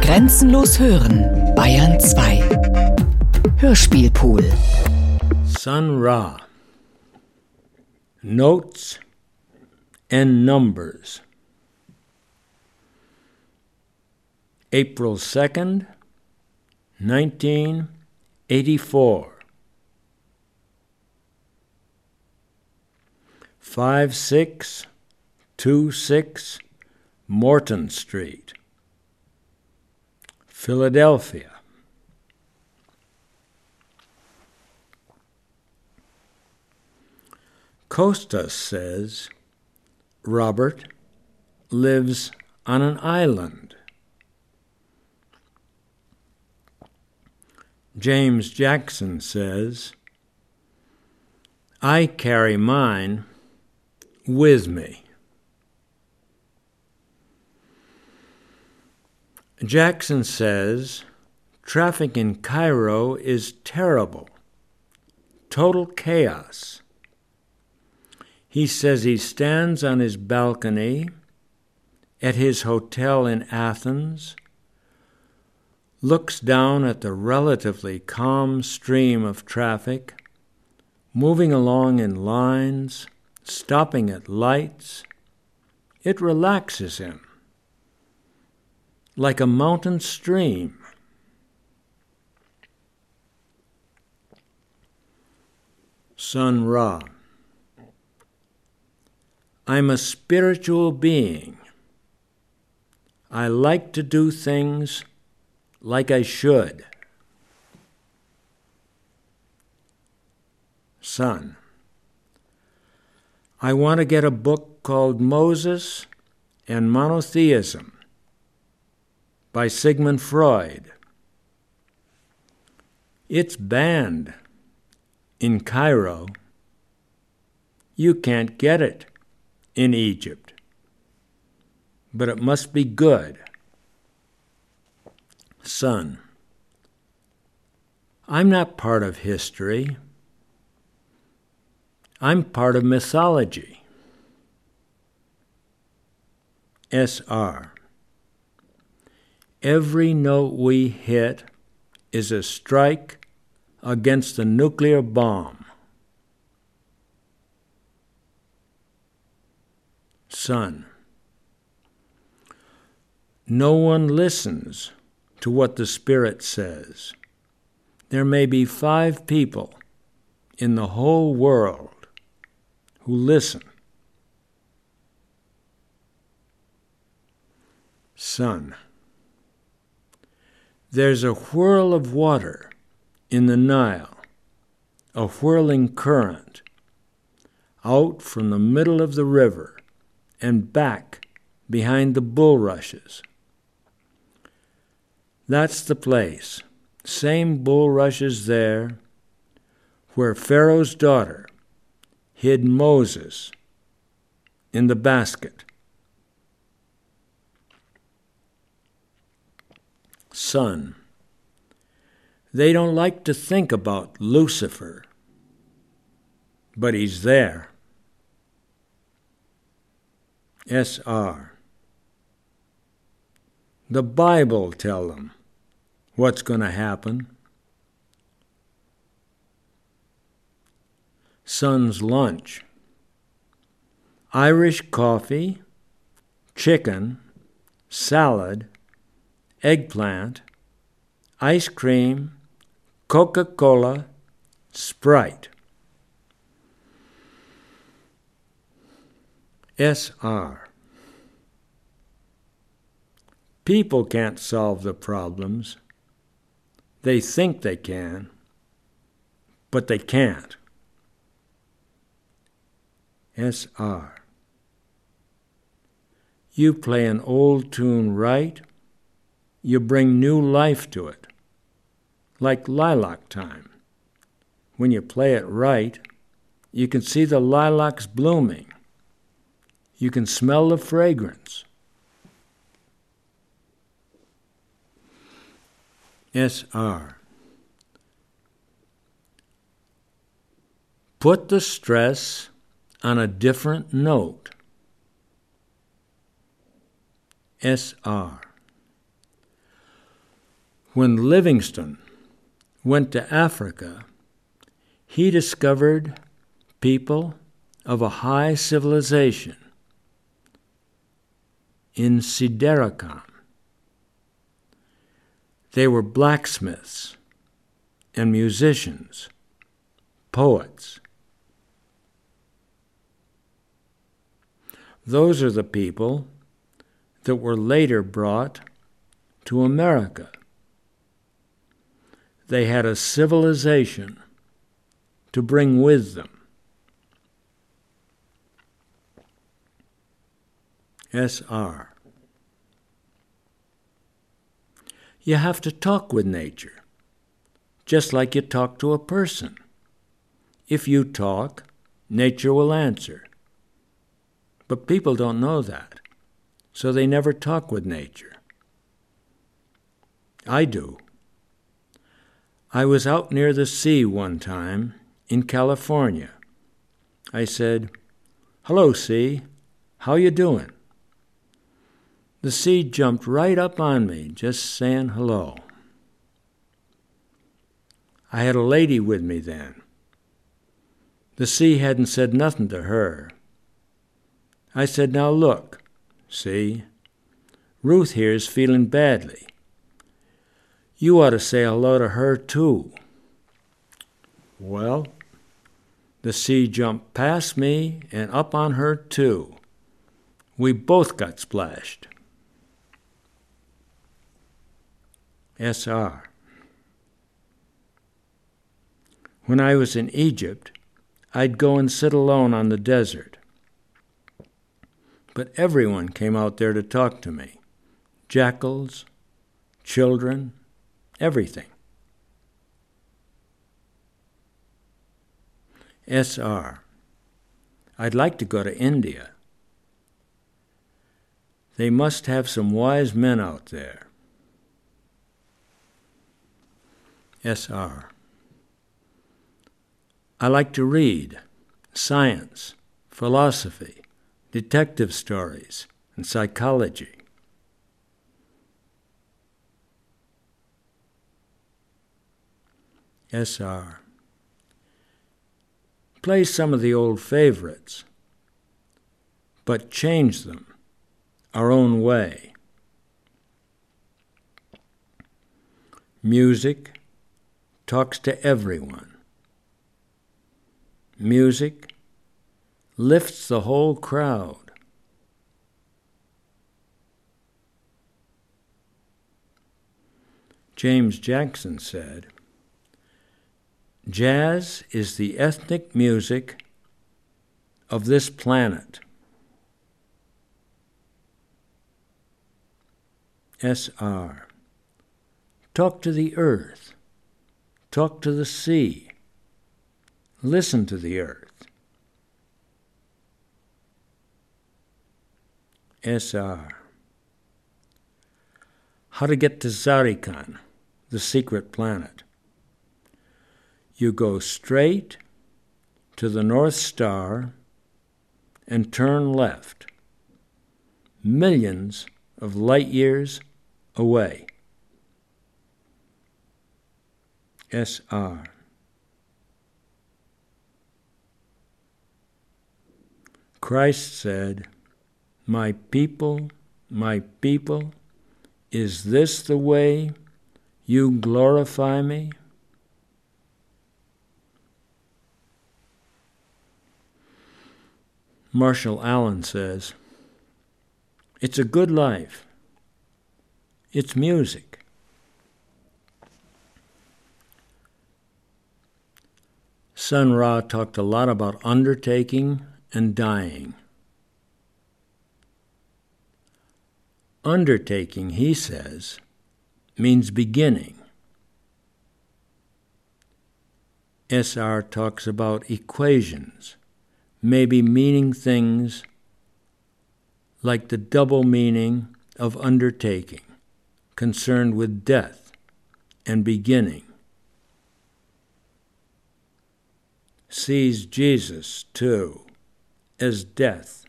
Grenzenlos hören, Bayern 2. Hörspielpool. Sun Ra. Notes and Numbers. April 2nd, 1984. 5626 Morton Street, Philadelphia. Costas says Robert lives on an island. James Jackson says, I carry mine with me. Jackson says traffic in Cairo is terrible, total chaos. He says he stands on his balcony at his hotel in Athens, looks down at the relatively calm stream of traffic, moving along in lines, stopping at lights. It relaxes him like a mountain stream. Sun Ra. I'm a spiritual being. I like to do things like I should. Sun. I want to get a book called Moses and Monotheism by Sigmund Freud. It's banned in Cairo. You can't get it in Egypt, but it must be good. Sun, I'm not part of history. I'm part of mythology. SR. Every note we hit is a strike against the nuclear bomb. Sun. No one listens to what the Spirit says. There may be five people in the whole world who listen. Sun. There's a whirl of water in the Nile, a whirling current, out from the middle of the river and back behind the bulrushes. That's the place, same bulrushes there, where Pharaoh's daughter hid Moses in the basket. Sun. They don't like to think about Lucifer, but he's there. SR. The Bible tell them what's going to happen. Sun's lunch. Irish coffee, chicken, salad, eggplant, ice cream, Coca Cola, Sprite. SR. People can't solve the problems. They think they can, but they can't. SR. You play an old tune right, you bring new life to it, like lilac time. When you play it right, you can see the lilacs blooming. You can smell the fragrance. SR. Put the stress on a different note. SR. When Livingstone went to Africa, he discovered people of a high civilization in Sideracom. They were blacksmiths and musicians, poets. Those are the people that were later brought to America. They had a civilization to bring with them. SR. You have to talk with nature, just like you talk to a person. If you talk, nature will answer. But people don't know that, so they never talk with nature. I do. I was out near the sea one time in California. I said, "Hello, sea. How you doing?" The sea jumped right up on me, just saying hello. I had a lady with me then. The sea hadn't said nothing to her. I said, Now look, see, Ruth here's feeling badly. You ought to say hello to her, too. Well, the sea jumped past me and up on her, too. We both got splashed. SR. When I was in Egypt, I'd go and sit alone on the desert. But everyone came out there to talk to me jackals, children, everything. SR. I'd like to go to India. They must have some wise men out there. SR. I like to read science, philosophy, detective stories, and psychology. SR. Play some of the old favorites, but change them our own way. Music talks to everyone. Music lifts the whole crowd. James Jackson said, Jazz is the ethnic music of this planet. SR. Talk to the earth. Talk to the sea. Listen to the earth. SR. How to get to Zarikan, the secret planet. You go straight to the North Star and turn left, millions of light years away. SR. Christ said, My people, my people, is this the way you glorify me? Marshall Allen says, It's a good life. It's music. Sun Ra talked a lot about undertaking and dying. Undertaking, he says, means beginning. SR talks about equations maybe meaning things like the double meaning of undertaking, concerned with death and beginning. Sees Jesus, too, as death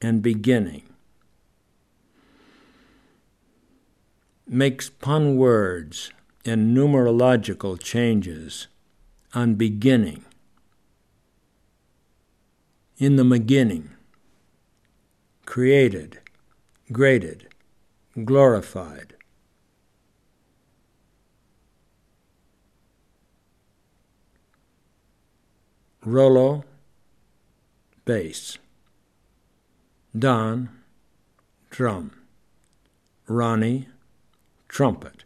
and beginning. Makes pun words and numerological changes on beginning. In the beginning, created, graded, glorified. Rollo, bass. Don, drum. Ronnie, trumpet.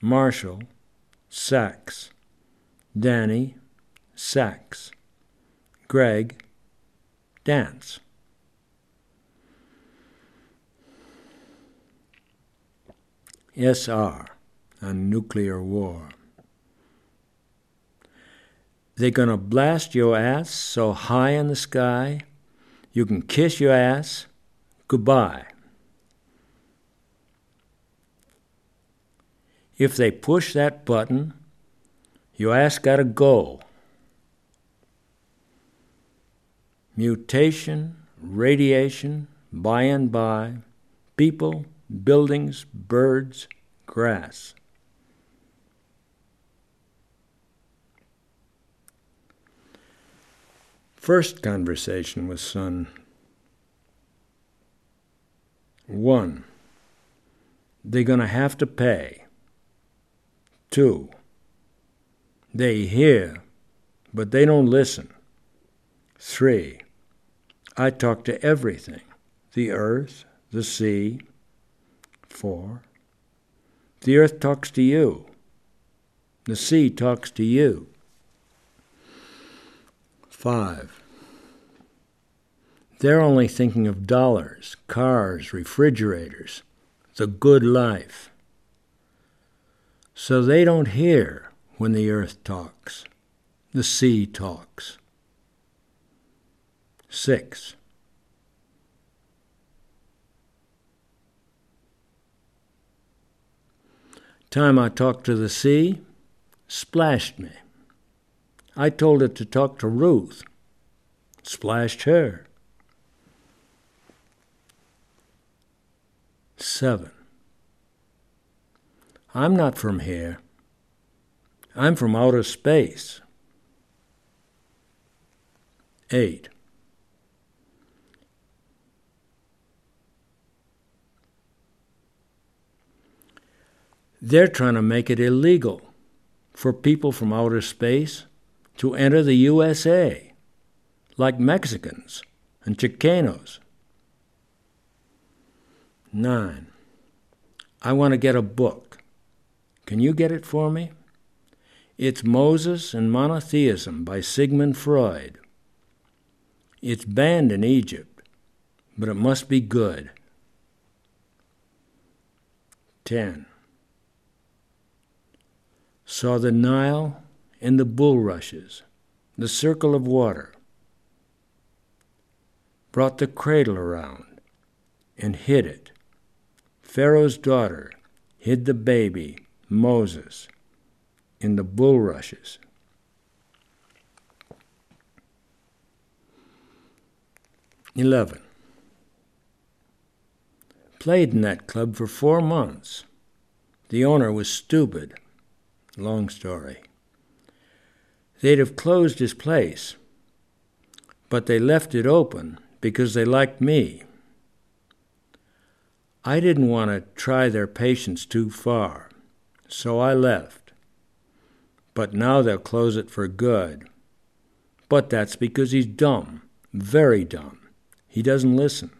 Marshall, sax. Danny, sax. Greg, dance. SR on nuclear war. They're going to blast your ass so high in the sky you can kiss your ass goodbye. If they push that button, your ass got to go. Mutation, radiation, by and by, people, buildings, birds, grass. First conversation with Sun. One, they're going to have to pay. Two, they hear, but they don't listen. Three, I talk to everything the earth, the sea. Four, the earth talks to you, the sea talks to you. Five, they're only thinking of dollars, cars, refrigerators, the good life. So they don't hear when the earth talks, the sea talks. Six. Time I talked to the sea, splashed me. I told it to talk to Ruth, splashed her. Seven. I'm not from here. I'm from outer space. Eight. They're trying to make it illegal for people from outer space to enter the USA, like Mexicans and Chicanos. 9. I want to get a book. Can you get it for me? It's Moses and Monotheism by Sigmund Freud. It's banned in Egypt, but it must be good. 10. Saw the Nile and the bulrushes, the circle of water. Brought the cradle around and hid it. Pharaoh's daughter hid the baby, Moses, in the bulrushes. Eleven. Played in that club for four months. The owner was stupid. Long story. They'd have closed his place, but they left it open because they liked me. I didn't want to try their patience too far, so I left. But now they'll close it for good. But that's because he's dumb, very dumb. He doesn't listen.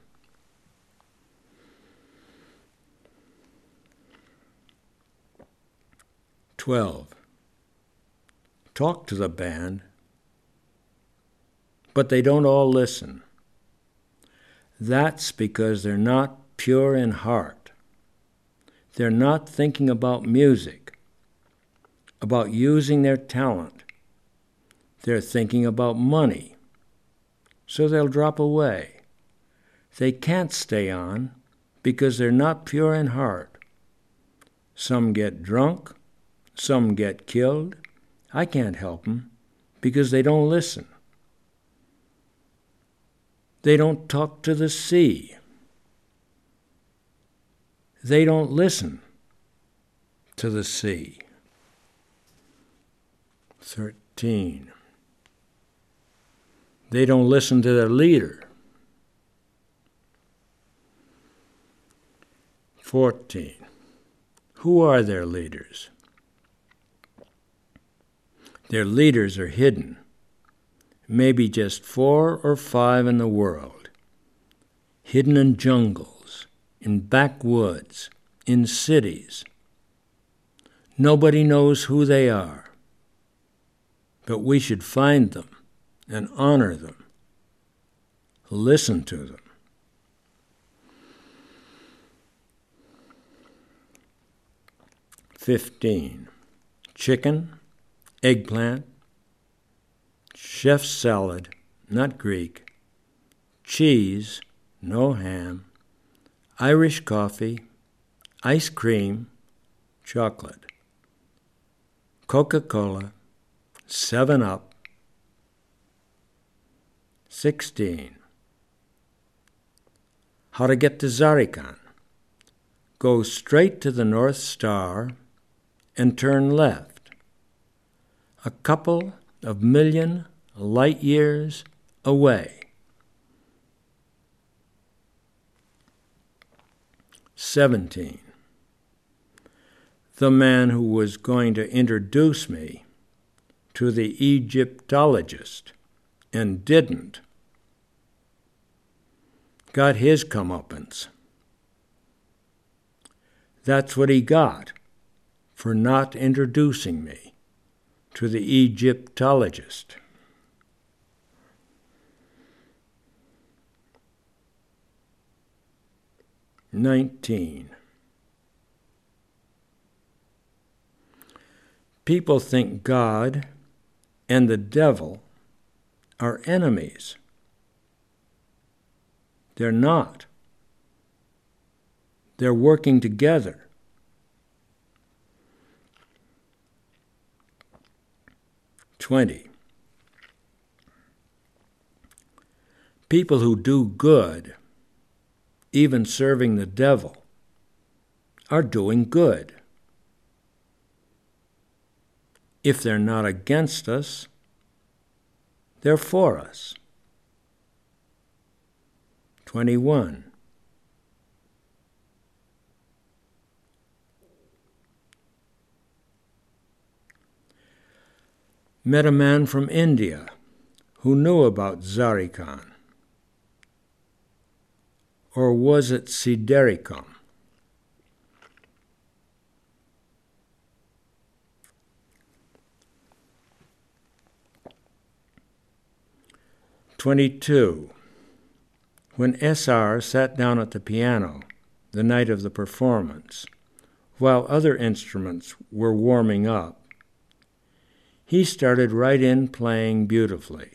Twelve talk to the band, but they don't all listen. That's because they're not pure in heart. They're not thinking about music, about using their talent. They're thinking about money. So they'll drop away. They can't stay on because they're not pure in heart. Some get drunk, some get killed, I can't help them because they don't listen. They don't talk to the sea. They don't listen to the sea. 13. They don't listen to their leader. 14. Who are their leaders? Their leaders are hidden, maybe just four or five in the world, hidden in jungles, in backwoods, in cities. Nobody knows who they are, but we should find them and honor them, listen to them. 15. Chicken, eggplant, chef's salad, not Greek, cheese, no ham, Irish coffee, ice cream, chocolate, Coca Cola, 7 Up. 16. How to get to Zarikan. Go straight to the North Star and turn left. A couple of million light years away. Seventeen. The man who was going to introduce me to the Egyptologist and didn't got his comeuppance. That's what he got for not introducing me to the Egyptologist. Nineteen. People think God and the devil are enemies. They're not. They're working together. 20. People who do good, even serving the devil, are doing good. If they're not against us, they're for us. 21. Met a man from India who knew about Zarikan. Or was it Siderikum? Twenty-two. When S.R. sat down at the piano the night of the performance, while other instruments were warming up, he started right in playing beautifully.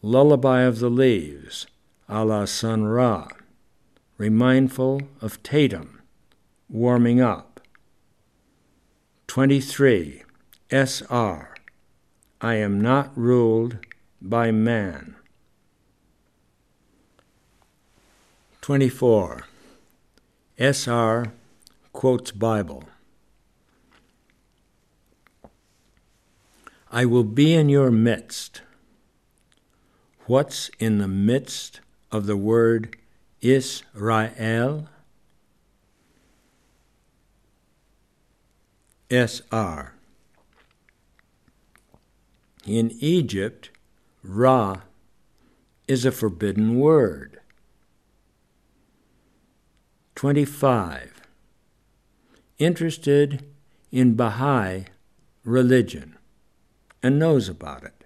Lullaby of the Leaves, a la Sun Ra, remindful of Tatum, warming up. 23. S.R. I am not ruled by man. 24. S.R. quotes Bible. I will be in your midst. What's in the midst of the word Israel? SR. In Egypt, Ra is a forbidden word. 25. Interested in Baha'i religion and knows about it.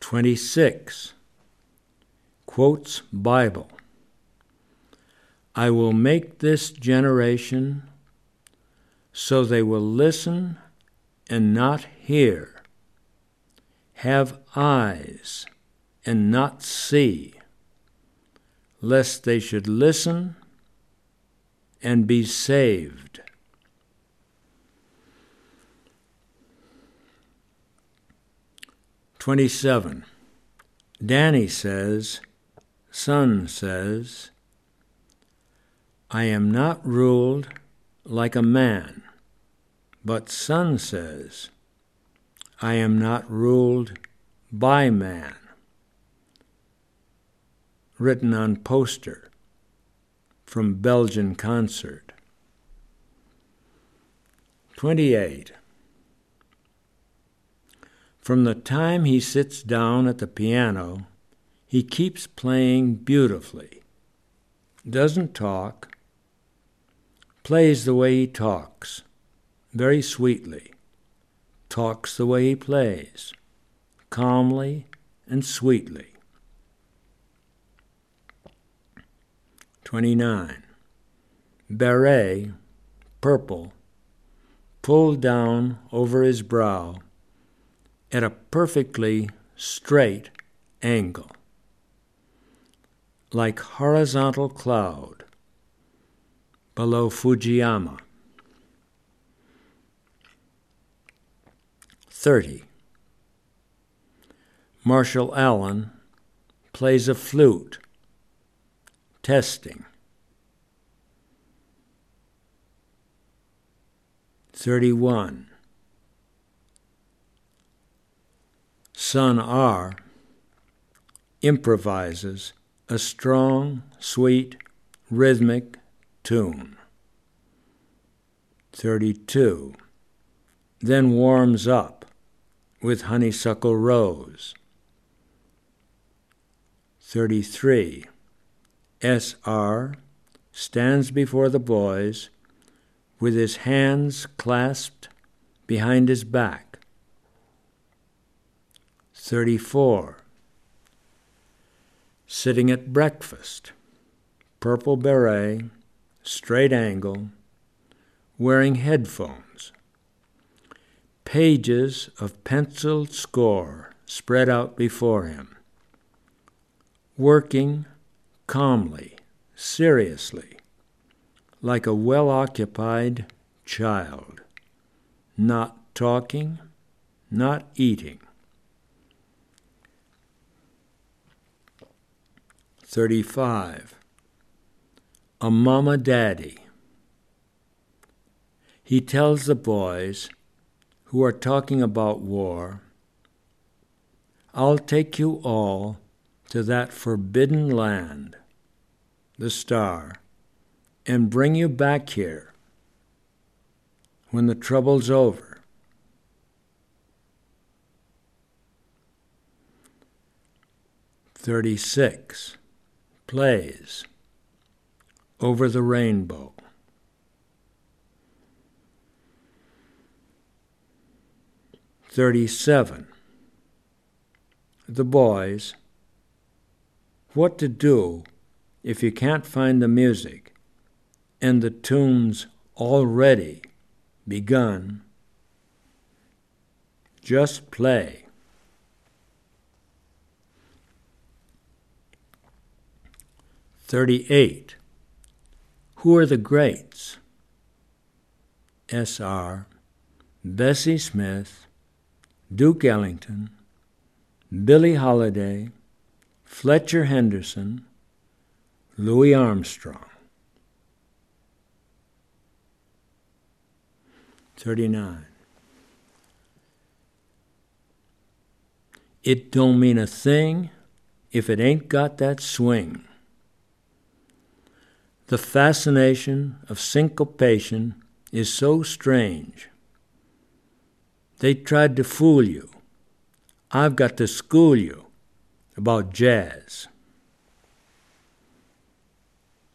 26 quotes Bible. I will make this generation so they will listen and not hear, have eyes and not see, lest they should listen and be saved. 27. Danny says, Sun says, I am not ruled like a man, but Sun says, I am not ruled by man. Written on poster from Belgian concert. 28. From the time he sits down at the piano, he keeps playing beautifully. Doesn't talk, plays the way he talks, very sweetly, talks the way he plays, calmly and sweetly. 29. Beret, purple, pulled down over his brow at a perfectly straight angle, like horizontal cloud below Fujiyama. 30. Marshall Allen plays a flute, testing. 31. Sun Ra improvises a strong, sweet, rhythmic tune. 32. Then warms up with Honeysuckle Rose. 33. S.R. stands before the boys with his hands clasped behind his back. 34. Sitting at breakfast, purple beret, straight angle, wearing headphones. Pages of penciled score spread out before him. Working calmly, seriously, like a well occupied child, not talking, not eating. 35. A mama daddy. He tells the boys who are talking about war, I'll take you all to that forbidden land, the star, and bring you back here when the trouble's over. Thirty-six plays over the rainbow. Thirty-seven. The boys. What to do if you can't find the music and the tune's already begun? Just play. Thirty-eight. Who are the greats? S.R. Bessie Smith, Duke Ellington, Billie Holiday, Fletcher Henderson, Louis Armstrong. 39. It don't mean a thing if it ain't got that swing. The fascination of syncopation is so strange. They tried to fool you. I've got to school you about jazz.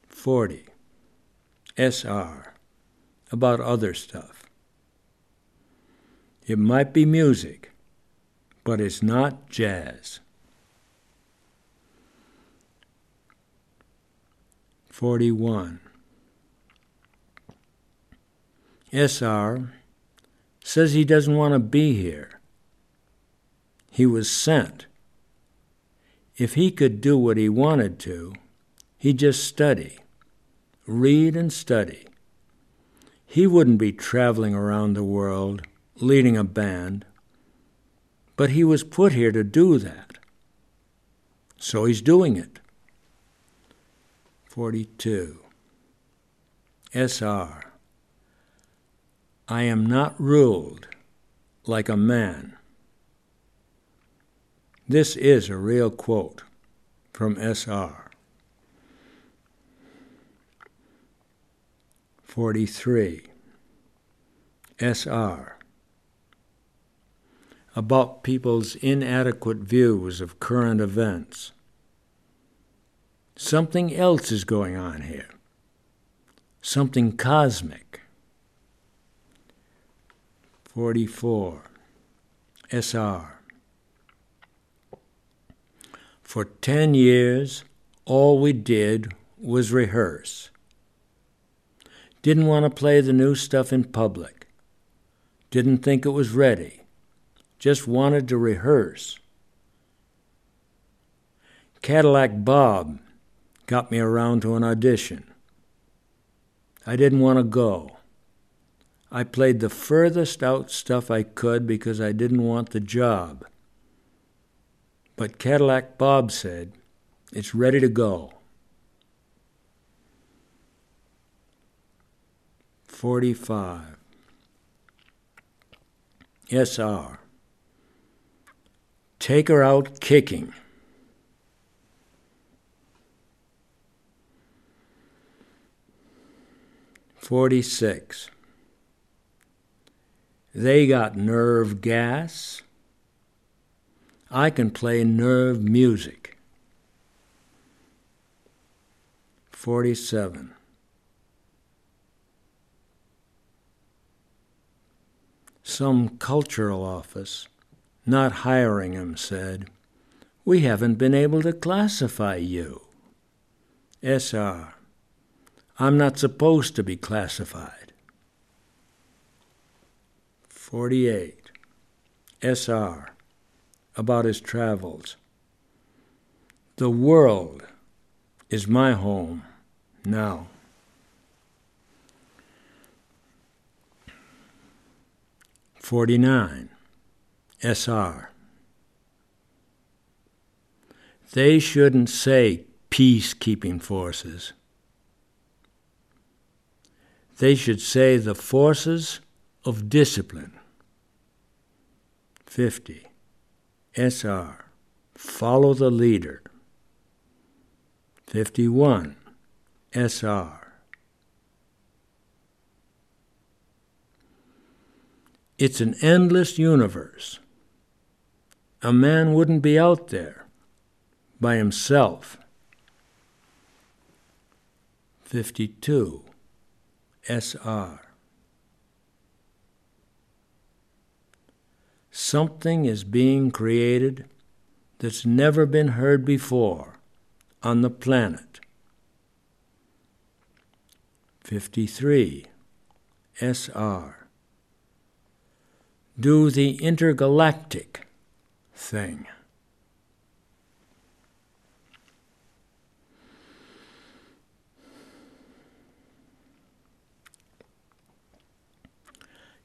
40. SR. About other stuff. It might be music, but it's not jazz. 41. SR says he doesn't want to be here. He was sent. If he could do what he wanted to, he'd just study, read and study. He wouldn't be traveling around the world leading a band, but he was put here to do that. So he's doing it. 42. SR. I am not ruled like a man. This is a real quote from SR. 43. SR. About people's inadequate views of current events. Something else is going on here. Something cosmic. 44. SR. For 10 years, all we did was rehearse. Didn't want to play the new stuff in public. Didn't think it was ready. Just wanted to rehearse. Cadillac Bob got me around to an audition. I didn't want to go. I played the furthest out stuff I could because I didn't want the job. But Cadillac Bob said, It's ready to go. 45. SR. Take her out kicking. Forty-six. They got nerve gas. I can play nerve music. 47. Some cultural office, not hiring him, said, We haven't been able to classify you. SR. I'm not supposed to be classified. 48. SR about his travels. The world is my home now. Forty-nine, SR. They shouldn't say peacekeeping forces. They should say the forces of discipline. 50. SR. Follow the leader. 51. SR. It's an endless universe. A man wouldn't be out there by himself. 52. SR. Something is being created that's never been heard before on the planet. 53. SR. Do the intergalactic thing.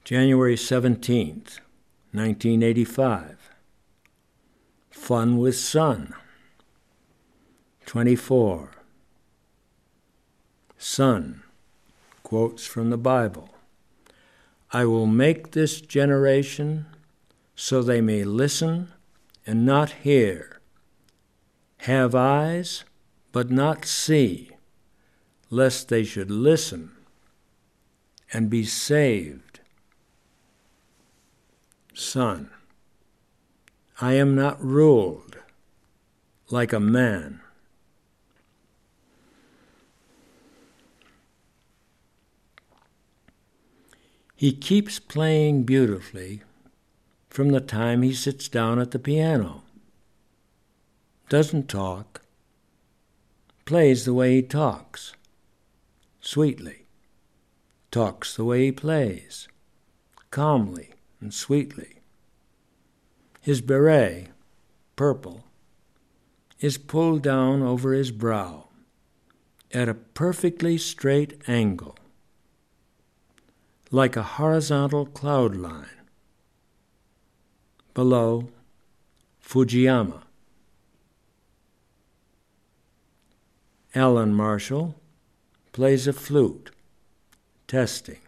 January 17th. 1985. Fun with Sun. 24. Sun. quotes from the Bible I will make this generation so they may listen and not hear, have eyes but not see, lest they should listen and be saved. Sun, I am not ruled like a man. He keeps playing beautifully from the time he sits down at the piano. Doesn't talk, plays the way he talks, sweetly, talks the way he plays, calmly and sweetly. His beret, purple, is pulled down over his brow at a perfectly straight angle, like a horizontal cloud line. Below, Fujiyama. Allan Marshall plays a flute testing.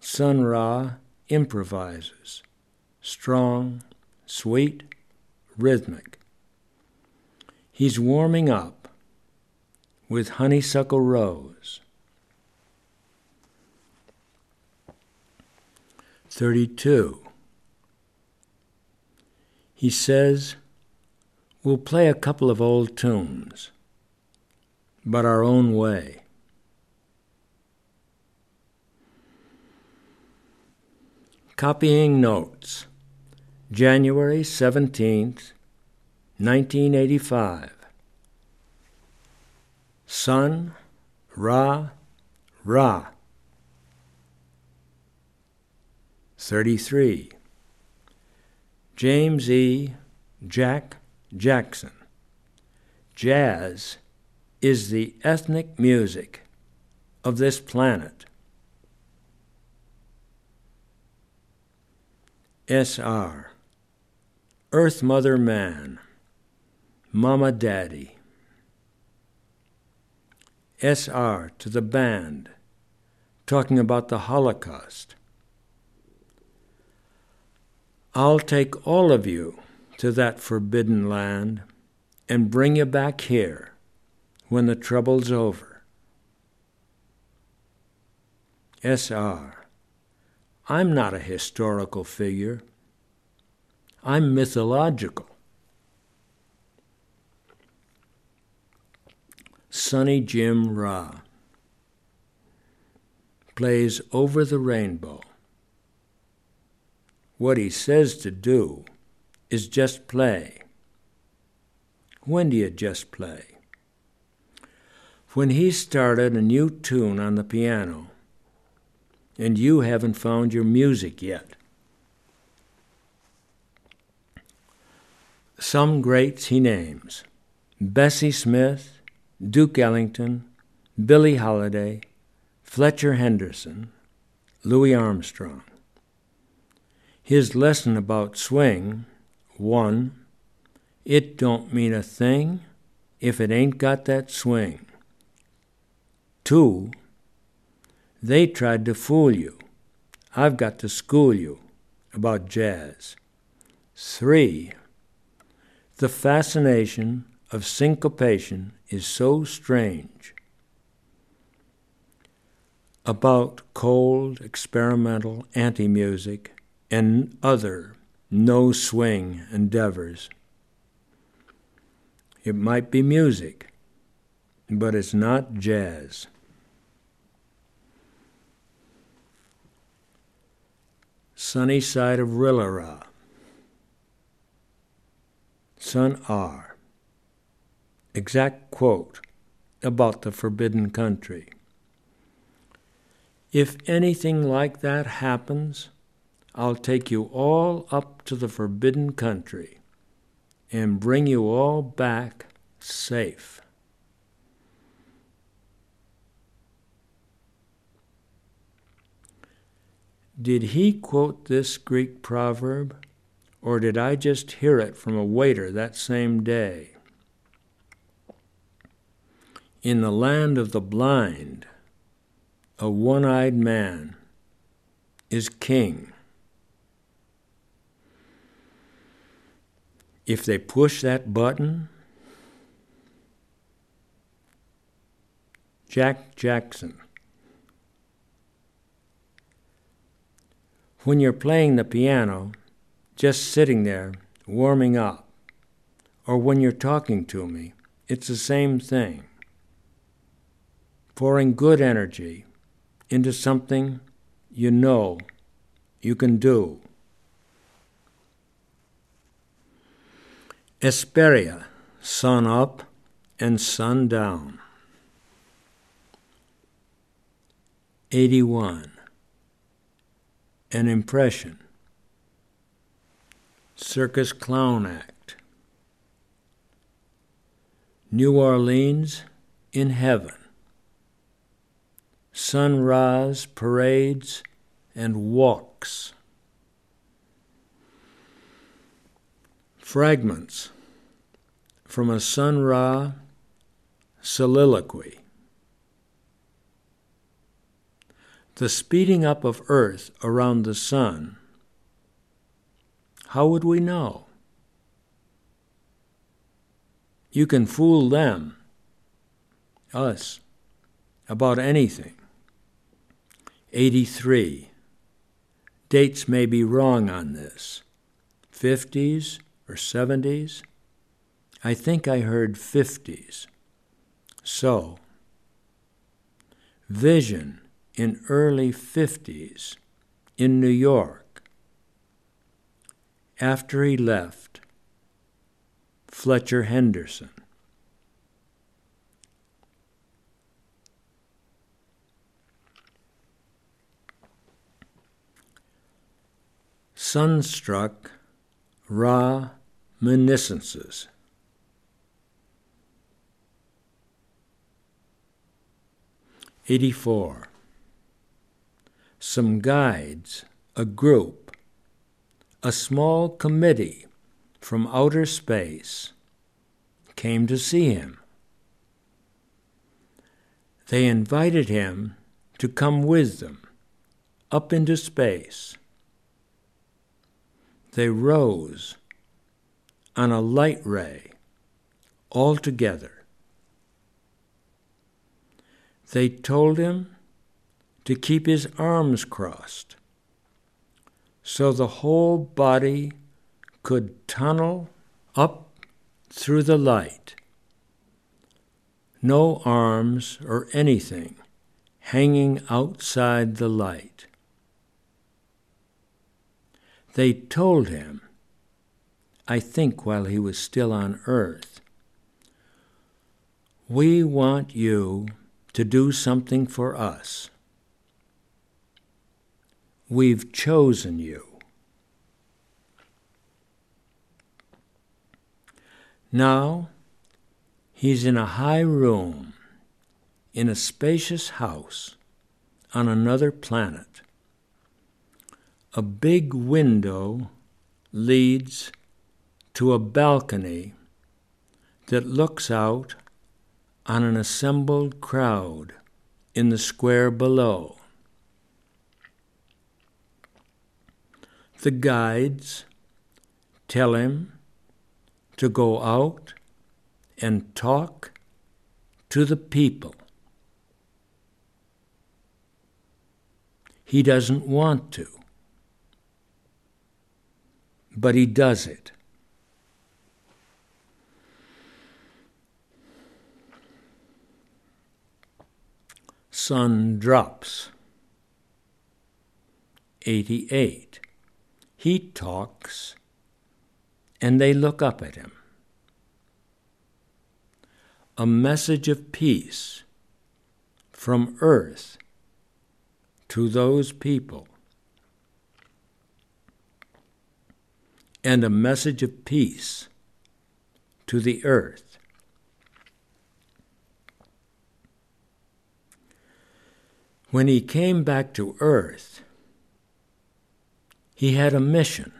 Sun Ra improvises, strong, sweet, rhythmic. He's warming up with honeysuckle rose. 32. He says, We'll play a couple of old tunes, but our own way. Copying Notes, January 17th, 1985. Sun, Ra, Ra. 33. James E. Jack Jackson. Jazz is the ethnic music of this planet. S.R. Earth Mother Man, Mama Daddy. S.R. to the band, talking about the Holocaust. I'll take all of you to that forbidden land and bring you back here when the trouble's over. S.R. I'm not a historical figure. I'm mythological. Sonny Jim Ra plays Over the Rainbow. What he says to do is just play. When do you just play? When he started a new tune on the piano, and you haven't found your music yet. Some greats he names Bessie Smith, Duke Ellington, Billie Holiday, Fletcher Henderson, Louis Armstrong. His lesson about swing one, it don't mean a thing if it ain't got that swing. Two, they tried to fool you. I've got to school you about jazz. Three, the fascination of syncopation is so strange. About cold, experimental anti music and other no swing endeavors. It might be music, but it's not jazz. Sunny side of Rillera. Sun R. Exact quote about the forbidden country. If anything like that happens, I'll take you all up to the forbidden country and bring you all back safe. Did he quote this Greek proverb, or did I just hear it from a waiter that same day? In the land of the blind, a one eyed man is king. if they push that button, Jack Jackson. When you're playing the piano, just sitting there, warming up, or when you're talking to me, it's the same thing. Pouring good energy into something you know you can do. Esperia, sun up and sun down. 81. An impression. Circus Clown Act. New Orleans in heaven. Sun Ra's parades and walks. Fragments from a Sun Ra soliloquy. The speeding up of Earth around the Sun, how would we know? You can fool them, us, about anything. 83. Dates may be wrong on this. 50s or 70s? I think I heard 50s. So, vision in early 50s in New York after he left Fletcher Henderson. Sunstruck Ra Reminiscences. Eighty-four. Some guides, a group, a small committee from outer space came to see him. They invited him to come with them up into space. They rose on a light ray all together. They told him to keep his arms crossed so the whole body could tunnel up through the light. No arms or anything hanging outside the light. They told him, I think while he was still on earth, we want you to do something for us. We've chosen you. Now, he's in a high room, in a spacious house on another planet. A big window leads to a balcony that looks out on an assembled crowd in the square below. The guides tell him to go out and talk to the people. He doesn't want to, but he does it. Sun drops. 88. He talks and they look up at him. A message of peace from earth to those people, and a message of peace to the earth. When he came back to earth, he had a mission.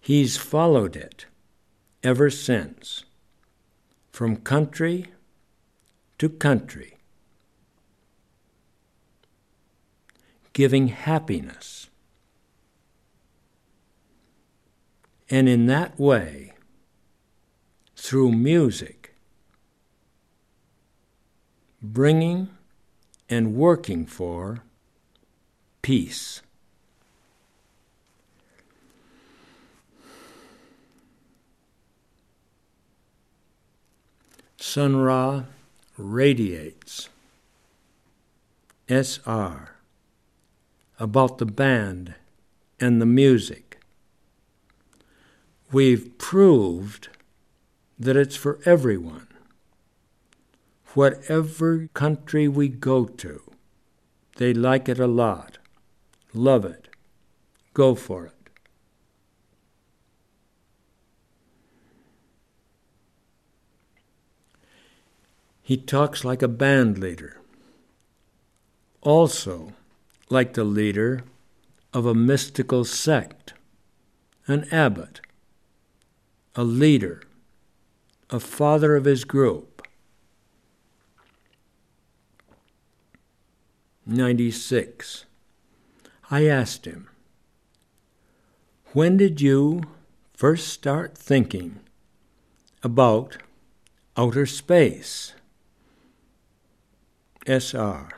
He's followed it ever since, from country to country, giving happiness. And in that way, through music, bringing and working for peace. Sun Ra radiates. SR about the band and the music. We've proved that it's for everyone. Whatever country we go to, they like it a lot, love it, go for it. He talks like a band leader, also like the leader of a mystical sect, an abbot, a leader, a father of his group. 96. I asked him, When did you first start thinking about outer space? SR.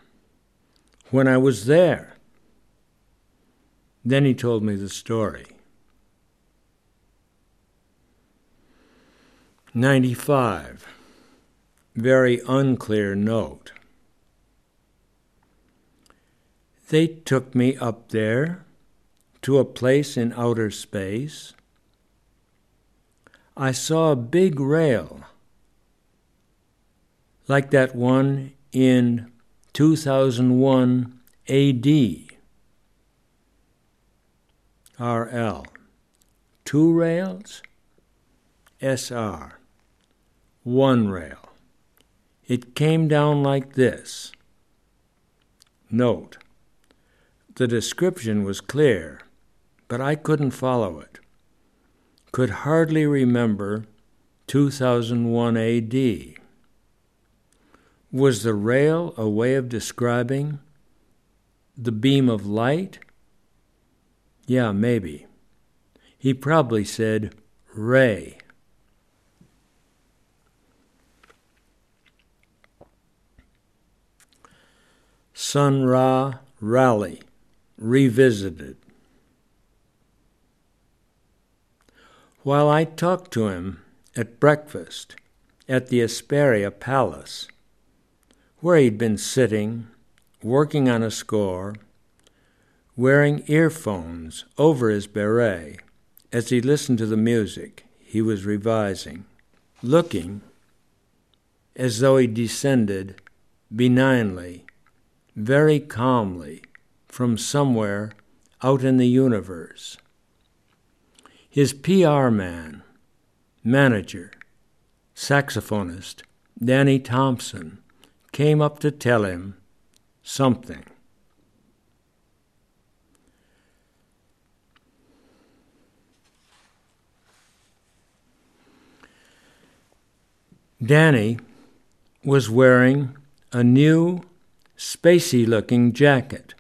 When I was there. Then he told me the story. 95. Very unclear note. They took me up there to a place in outer space. I saw a big rail, like that one in 2001 AD. RL. Two rails? SR. One rail. It came down like this. Note the description was clear, but I couldn't follow it. Could hardly remember 2001 AD. Was the rail a way of describing the beam of light? Yeah, maybe. He probably said ray. Sun Ra Rally revisited. While I talked to him at breakfast at the Esperia Palace, where he'd been sitting, working on a score, wearing earphones over his beret as he listened to the music he was revising, looking as though he descended benignly, very calmly from somewhere out in the universe. His PR man, manager, saxophonist, Danny Thompson, came up to tell him something. Danny was wearing a new, spacey looking jacket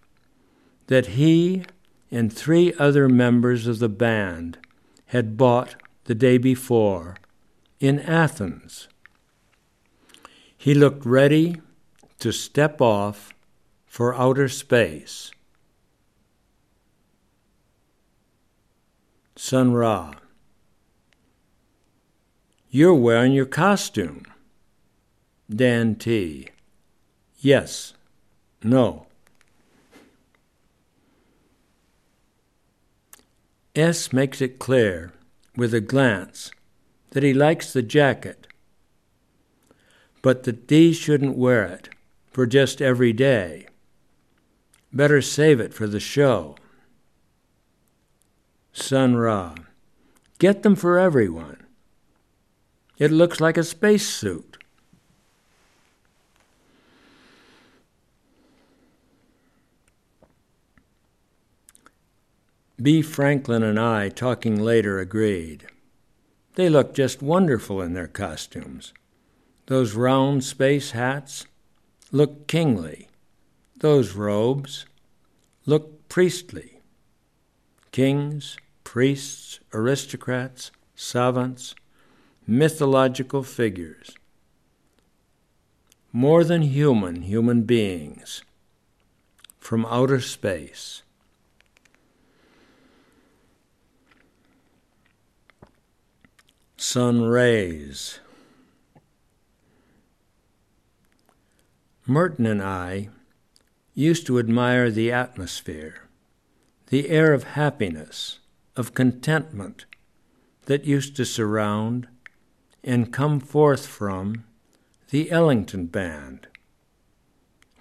that he and three other members of the band had bought the day before in Athens. He looked ready to step off for outer space. Sun Ra. You're wearing your costume. Dan T. Yes. No. S makes it clear, with a glance, that he likes the jacket, but that D shouldn't wear it for just every day. Better save it for the show. Sun Ra. Get them for everyone. It looks like a spacesuit. B. Franklin and I, talking later, agreed. They looked just wonderful in their costumes. Those round space hats looked kingly. Those robes looked priestly. Kings, priests, aristocrats, savants, mythological figures. More than human human beings from outer space. Sun rays. Merton and I used to admire the atmosphere, the air of happiness, of contentment that used to surround and come forth from the Ellington Band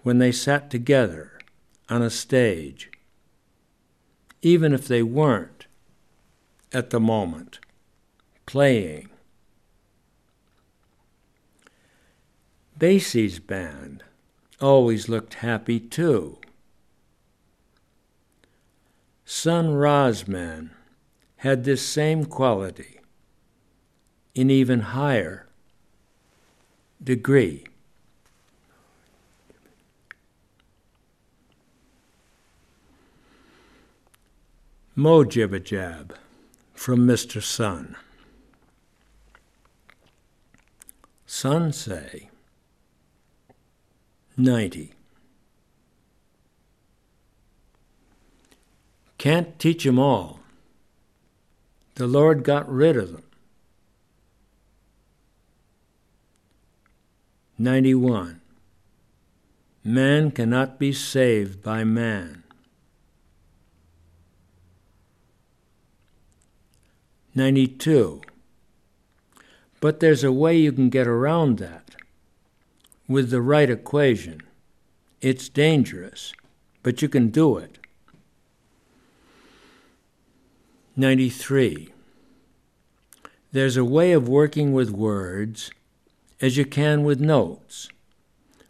when they sat together on a stage, even if they weren't at the moment playing. Basie's band always looked happy too. Sun Ra's man had this same quality in even higher degree. Mojibajab from Mr. Sun. Sun say 90. Can't teach 'em all. The Lord got rid of them. 91. Man cannot be saved by man. 92. But there's a way you can get around that with the right equation. It's dangerous, but you can do it. 93. There's a way of working with words as you can with notes.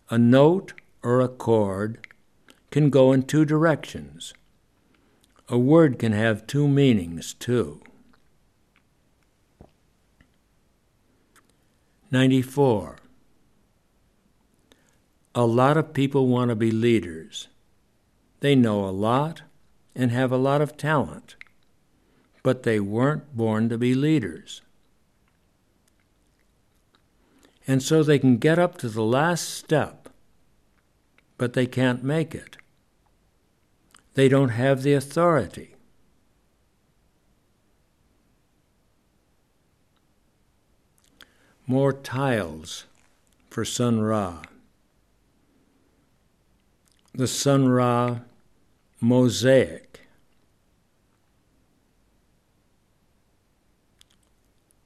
A note or a chord can go in two directions. A word can have two meanings, too. 94. A lot of people want to be leaders. They know a lot and have a lot of talent, but they weren't born to be leaders. And so they can get up to the last step, but they can't make it. They don't have the authority. More tiles for Sun Ra. The Sun Ra mosaic.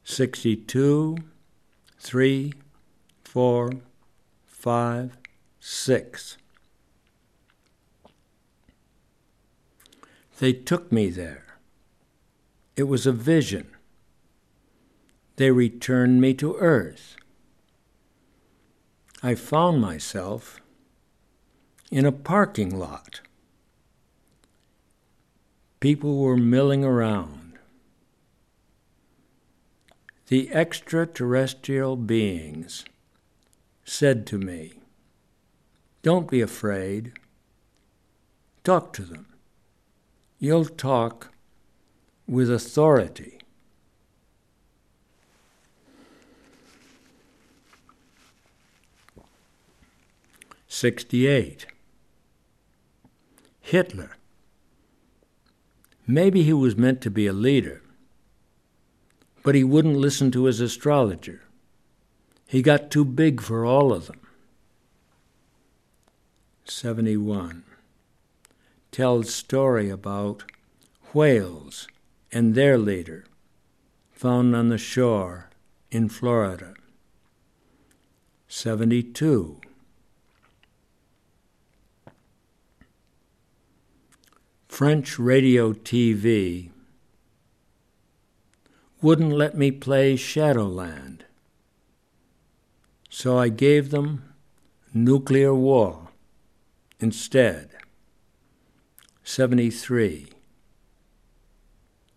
Sixty-two, three, four, five, six. They took me there. It was a vision they returned me to earth. I found myself in a parking lot. People were milling around. The extraterrestrial beings said to me, Don't be afraid. Talk to them. You'll talk with authority. 68. Hitler. Maybe he was meant to be a leader, but he wouldn't listen to his astrologer. He got too big for all of them. 71. Tells story about whales and their leader found on the shore in Florida. 72 French radio TV wouldn't let me play Shadowland. So I gave them Nuclear War instead. 73.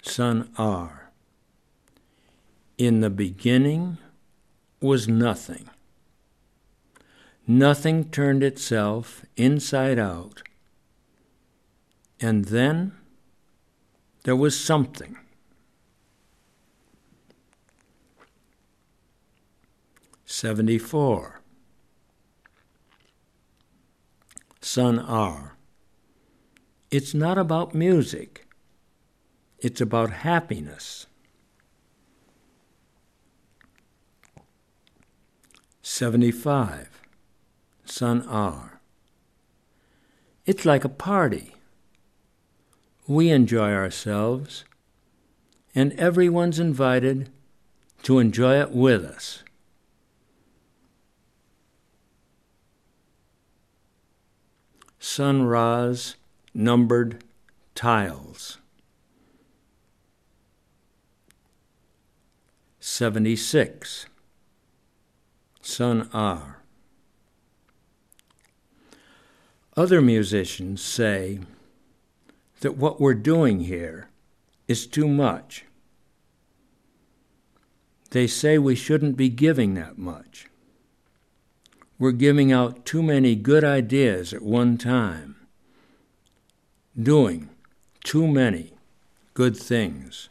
Sun R. In the beginning was nothing. Nothing turned itself inside out and then there was something. Seventy-four. Sun R. It's not about music. It's about happiness. 75. Sun R. It's like a party we enjoy ourselves, and everyone's invited to enjoy it with us. Sun Ra's numbered tiles. 76. Sun R. Other musicians say that what we're doing here is too much. They say we shouldn't be giving that much. We're giving out too many good ideas at one time, doing too many good things.